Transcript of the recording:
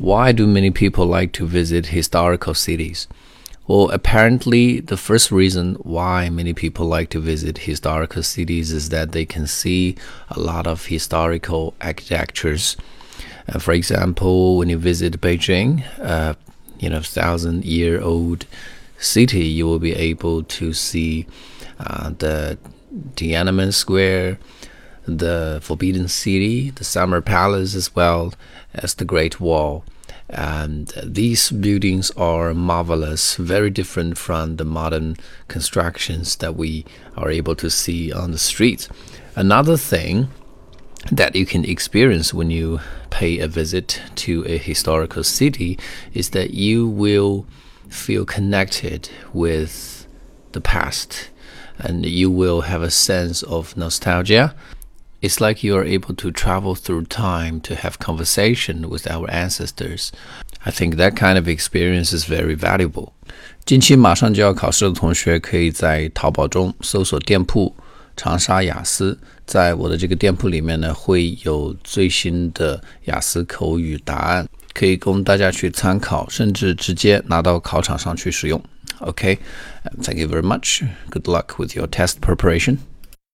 Why do many people like to visit historical cities? Well, apparently, the first reason why many people like to visit historical cities is that they can see a lot of historical architectures. Uh, for example, when you visit Beijing, uh, you know, thousand year old city, you will be able to see uh, the Tiananmen Square, the Forbidden City, the Summer Palace, as well as the Great Wall. And these buildings are marvelous, very different from the modern constructions that we are able to see on the streets. Another thing that you can experience when you pay a visit to a historical city is that you will feel connected with the past and you will have a sense of nostalgia. It's like you are able to travel through time to have conversation with our ancestors. I think that kind of experience is very valuable. 近期马上就要考试的同学，可以在淘宝中搜索店铺“长沙雅思”。在我的这个店铺里面呢，会有最新的雅思口语答案，可以供大家去参考，甚至直接拿到考场上去使用。Okay, thank you very much. Good luck with your test preparation.